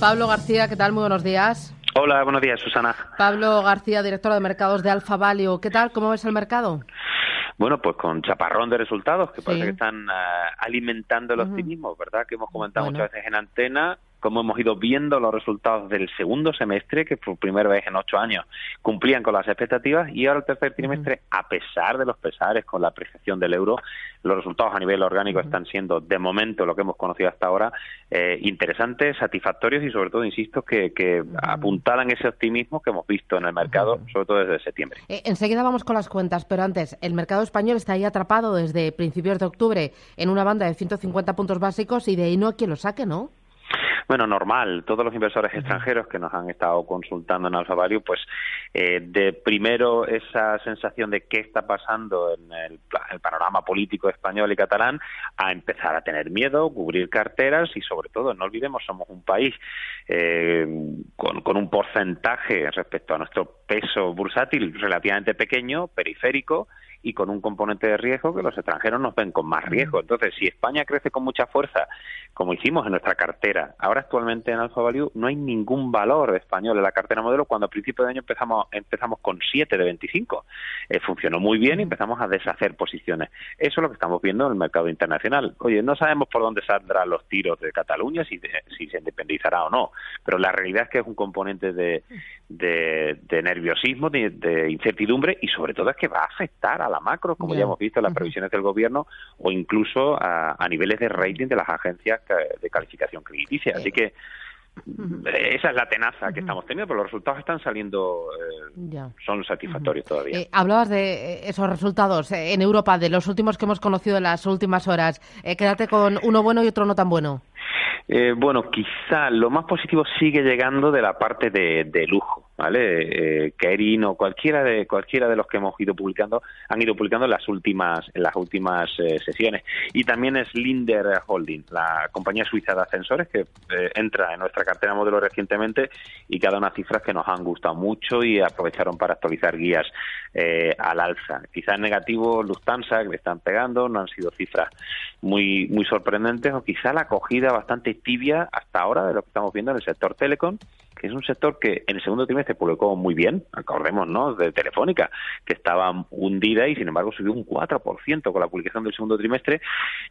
Pablo García, ¿qué tal? Muy buenos días. Hola, buenos días, Susana. Pablo García, director de mercados de Alfa Value. ¿Qué tal? ¿Cómo ves el mercado? Bueno, pues con chaparrón de resultados que parece que están ah, alimentando el optimismo, ¿verdad? Que hemos comentado muchas veces en antena como hemos ido viendo los resultados del segundo semestre, que por primera vez en ocho años cumplían con las expectativas, y ahora el tercer trimestre, a pesar de los pesares con la apreciación del euro, los resultados a nivel orgánico están siendo, de momento, lo que hemos conocido hasta ahora, eh, interesantes, satisfactorios y, sobre todo, insisto, que, que apuntalan ese optimismo que hemos visto en el mercado, sobre todo desde septiembre. Eh, enseguida vamos con las cuentas, pero antes, el mercado español está ahí atrapado desde principios de octubre en una banda de 150 puntos básicos y de ahí no hay quien lo saque, ¿no? Bueno, normal. Todos los inversores extranjeros que nos han estado consultando en Alfa Value, pues eh, de primero esa sensación de qué está pasando en el, panorama político español y catalán, a empezar a tener miedo, cubrir carteras y sobre todo, no olvidemos, somos un país eh, con, con un porcentaje respecto a nuestro peso bursátil relativamente pequeño, periférico, y con un componente de riesgo que los extranjeros nos ven con más riesgo. Entonces, si España crece con mucha fuerza, como hicimos en nuestra cartera, ahora actualmente en Alfa Value no hay ningún valor español en la cartera modelo cuando a principio de año empezamos empezamos con 7 de 25. Eh, funcionó muy bien y empezamos a deshacer posiciones. Eso es lo que estamos viendo en el mercado internacional. Oye, no sabemos por dónde saldrán los tiros de Cataluña, si, si se independizará o no, pero la realidad es que es un componente de, de, nerviosismo, de, de incertidumbre y sobre todo es que va a afectar a la macro, como ya hemos visto en las previsiones del gobierno, o incluso a, niveles de rating de las agencias de calificación crediticia. Así que esa es la tenaza que estamos teniendo, pero los resultados están saliendo, eh, son satisfactorios todavía. Eh, hablabas de eh, esos resultados en Europa, de los últimos que hemos conocido en las últimas horas. quédate con uno bueno y otro no tan bueno. Bueno, quizá lo más positivo sigue llegando de la parte de lujo. ¿Vale? Eh, Kerin o cualquiera de cualquiera de los que hemos ido publicando han ido publicando en las últimas en las últimas eh, sesiones y también es Linder Holding, la compañía suiza de ascensores que eh, entra en nuestra cartera modelo recientemente y que ha dado cifras que nos han gustado mucho y aprovecharon para actualizar guías eh, al alza. Quizás negativo Lufthansa que le están pegando, no han sido cifras muy muy sorprendentes o quizá la acogida bastante tibia hasta ahora de lo que estamos viendo en el sector telecom que es un sector que en el segundo trimestre publicó muy bien, acordemos, ¿no?, de Telefónica, que estaba hundida y sin embargo subió un 4% con la publicación del segundo trimestre.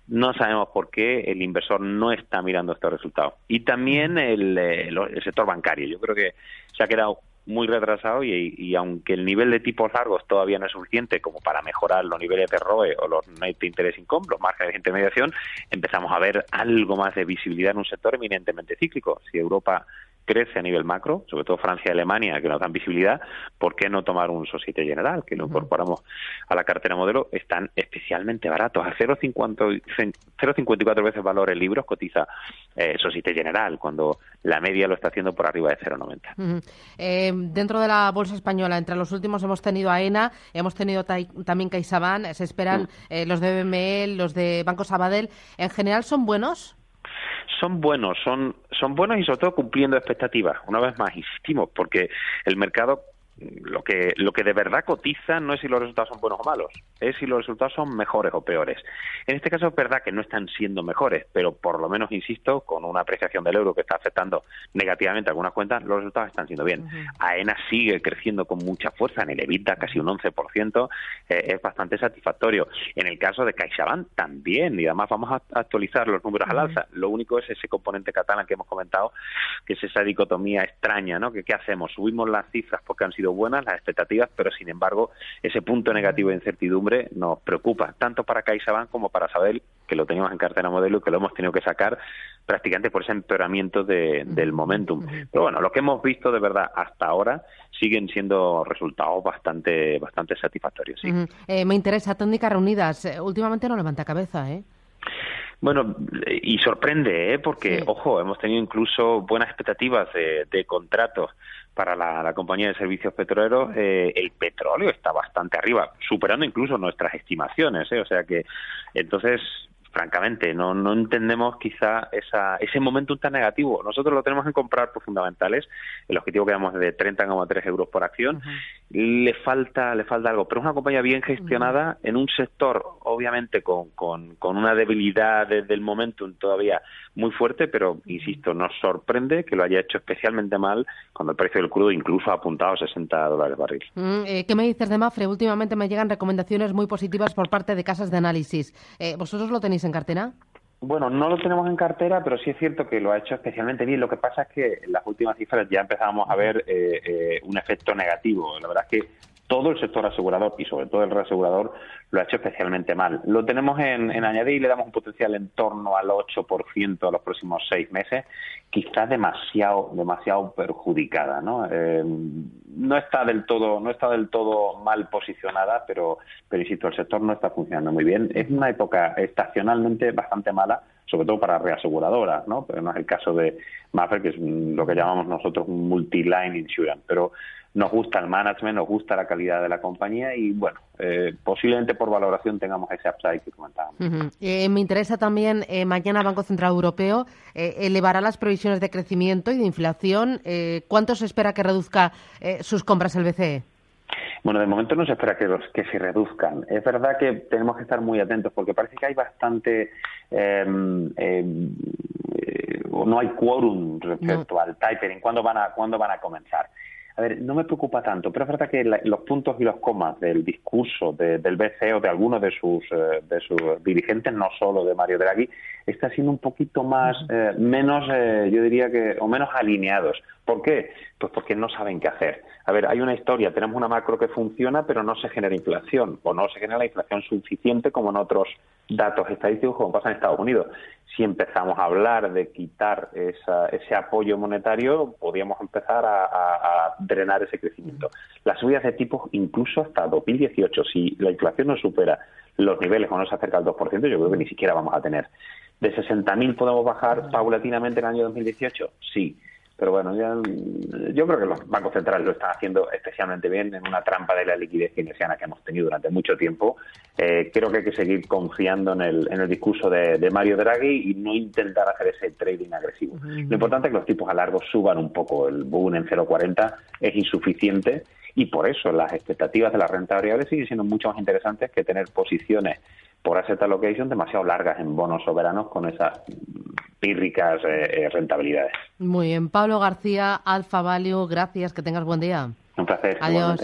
No sabemos por qué el inversor no está mirando estos resultados. Y también el, eh, el sector bancario. Yo creo que se ha quedado muy retrasado y, aunque el nivel de tipos largos todavía no es suficiente como para mejorar los niveles de ROE o los net interest income, los márgenes de intermediación, empezamos a ver algo más de visibilidad en un sector eminentemente cíclico. Si Europa crece a nivel macro, sobre todo Francia y Alemania, que nos dan visibilidad, ¿por qué no tomar un Societe General, que lo incorporamos a la cartera modelo? Están especialmente baratos, a 0,54 veces valor en libros cotiza eh, Societe General, cuando la media lo está haciendo por arriba de 0,90. Eh, dentro de la bolsa española, entre los últimos hemos tenido AENA, hemos tenido también CaixaBank, se esperan mm. eh, los de BML, los de Banco Sabadell. ¿En general son buenos? Son buenos, son, son buenos y sobre todo cumpliendo expectativas. Una vez más, insistimos, porque el mercado lo que, lo que de verdad cotiza no es si los resultados son buenos o malos, es si los resultados son mejores o peores. En este caso es verdad que no están siendo mejores, pero por lo menos, insisto, con una apreciación del euro que está afectando negativamente algunas cuentas, los resultados están siendo bien. AENA sigue creciendo con mucha fuerza, en el EBITDA casi un 11%, eh, es bastante satisfactorio. En el caso de CaixaBank también, y además vamos a actualizar los números al alza. Lo único es ese componente catalán que hemos comentado, que es esa dicotomía extraña, ¿no? Que qué hacemos? Subimos las cifras porque han sido buenas las expectativas, pero sin embargo ese punto negativo de incertidumbre nos preocupa, tanto para CaixaBank como para Sabel, que lo teníamos en cartera modelo y que lo hemos tenido que sacar prácticamente por ese empeoramiento del momentum. Pero bueno, lo que hemos visto de verdad hasta ahora siguen siendo resultados bastante bastante satisfactorios. Eh, me interesa, técnicas reunidas. Eh, últimamente no levanta cabeza, ¿eh? Bueno, y sorprende, ¿eh? porque, ojo, hemos tenido incluso buenas expectativas de, de contratos para la, compañía de servicios petroleros, eh, el petróleo está bastante arriba, superando incluso nuestras estimaciones. ¿eh? O sea que, entonces, francamente, no, no entendemos quizá esa, ese momento tan negativo. Nosotros lo tenemos en comprar por fundamentales. El objetivo que damos es de 30,3 euros por acción. Le falta le falta algo, pero es una compañía bien gestionada en un sector, obviamente, con, con, con una debilidad desde el momentum todavía muy fuerte, pero insisto, nos sorprende que lo haya hecho especialmente mal cuando el precio del crudo incluso ha apuntado a 60 dólares barril. Mm, eh, ¿Qué me dices de Mafre? Últimamente me llegan recomendaciones muy positivas por parte de casas de análisis. Eh, ¿Vosotros lo tenéis en cartera? Bueno, no lo tenemos en cartera, pero sí es cierto que lo ha hecho especialmente bien. Lo que pasa es que en las últimas cifras ya empezamos a ver eh, un efecto negativo. La verdad es que todo el sector asegurador y sobre todo el reasegurador lo ha hecho especialmente mal. Lo tenemos en, añadir y le damos un potencial en torno al 8% a los próximos seis meses, quizás demasiado, demasiado perjudicada, ¿no? Eh, no está del todo, no está del todo mal posicionada, pero, pero insisto, el sector no está funcionando muy bien. Es una época estacionalmente bastante mala, sobre todo para reaseguradoras, ¿no? Pero no es el caso de Mafre, que es lo que llamamos nosotros un multi-line insurance. Pero nos gusta el management, nos gusta la calidad de la compañía y bueno, eh, posiblemente por valoración tengamos ese upside que comentábamos. Eh, me interesa también, eh, mañana Banco Central Europeo elevará las previsiones de crecimiento y de inflación. ¿Cuánto se espera que reduzca sus compras el BCE? Bueno, de momento no se espera que, los, que se reduzcan. Es verdad que tenemos que estar muy atentos porque parece que hay bastante... Em, em, no hay quórum respecto al tapering. ¿Cuándo van a, ¿Cuándo van a comenzar? A ver, no me preocupa tanto, pero es verdad que los puntos y los comas del discurso del BCE o de algunos de sus, eh, de sus dirigentes, no solo de Mario Draghi, está siendo un poquito más, eh, menos, eh, yo diría que, o menos alineados. ¿Por qué? Pues porque no saben qué hacer. A ver, hay una historia, tenemos una macro que funciona, pero no se genera inflación, o no se genera la inflación suficiente como en otros datos estadísticos, como pasa en Estados Unidos. Si empezamos a hablar de quitar ese apoyo monetario, podríamos empezar a, drenar ese crecimiento. Las subidas de tipos, incluso hasta 2018, si la inflación no supera los niveles o no se acerca al 2%, yo creo que ni siquiera vamos a tener. ¿De 60.000 podemos bajar paulatinamente en el año 2018? Sí pero bueno, yo creo que los bancos centrales lo están haciendo especialmente bien en una trampa de la liquidez keynesiana que hemos tenido durante mucho tiempo. Eh, creo que hay que seguir confiando en el, en el discurso de, Mario Draghi y no intentar hacer ese trading agresivo. Lo importante es que los tipos a largo suban un poco. El boom en 0,40 es insuficiente y por eso las expectativas de la renta variable siguen siendo mucho más interesantes que tener posiciones por asset allocation demasiado largas en bonos soberanos con esas pírricas eh, eh, rentabilidades. Muy bien. Pablo García, Alfa Value, gracias. Que tengas buen día. Un placer. Adiós.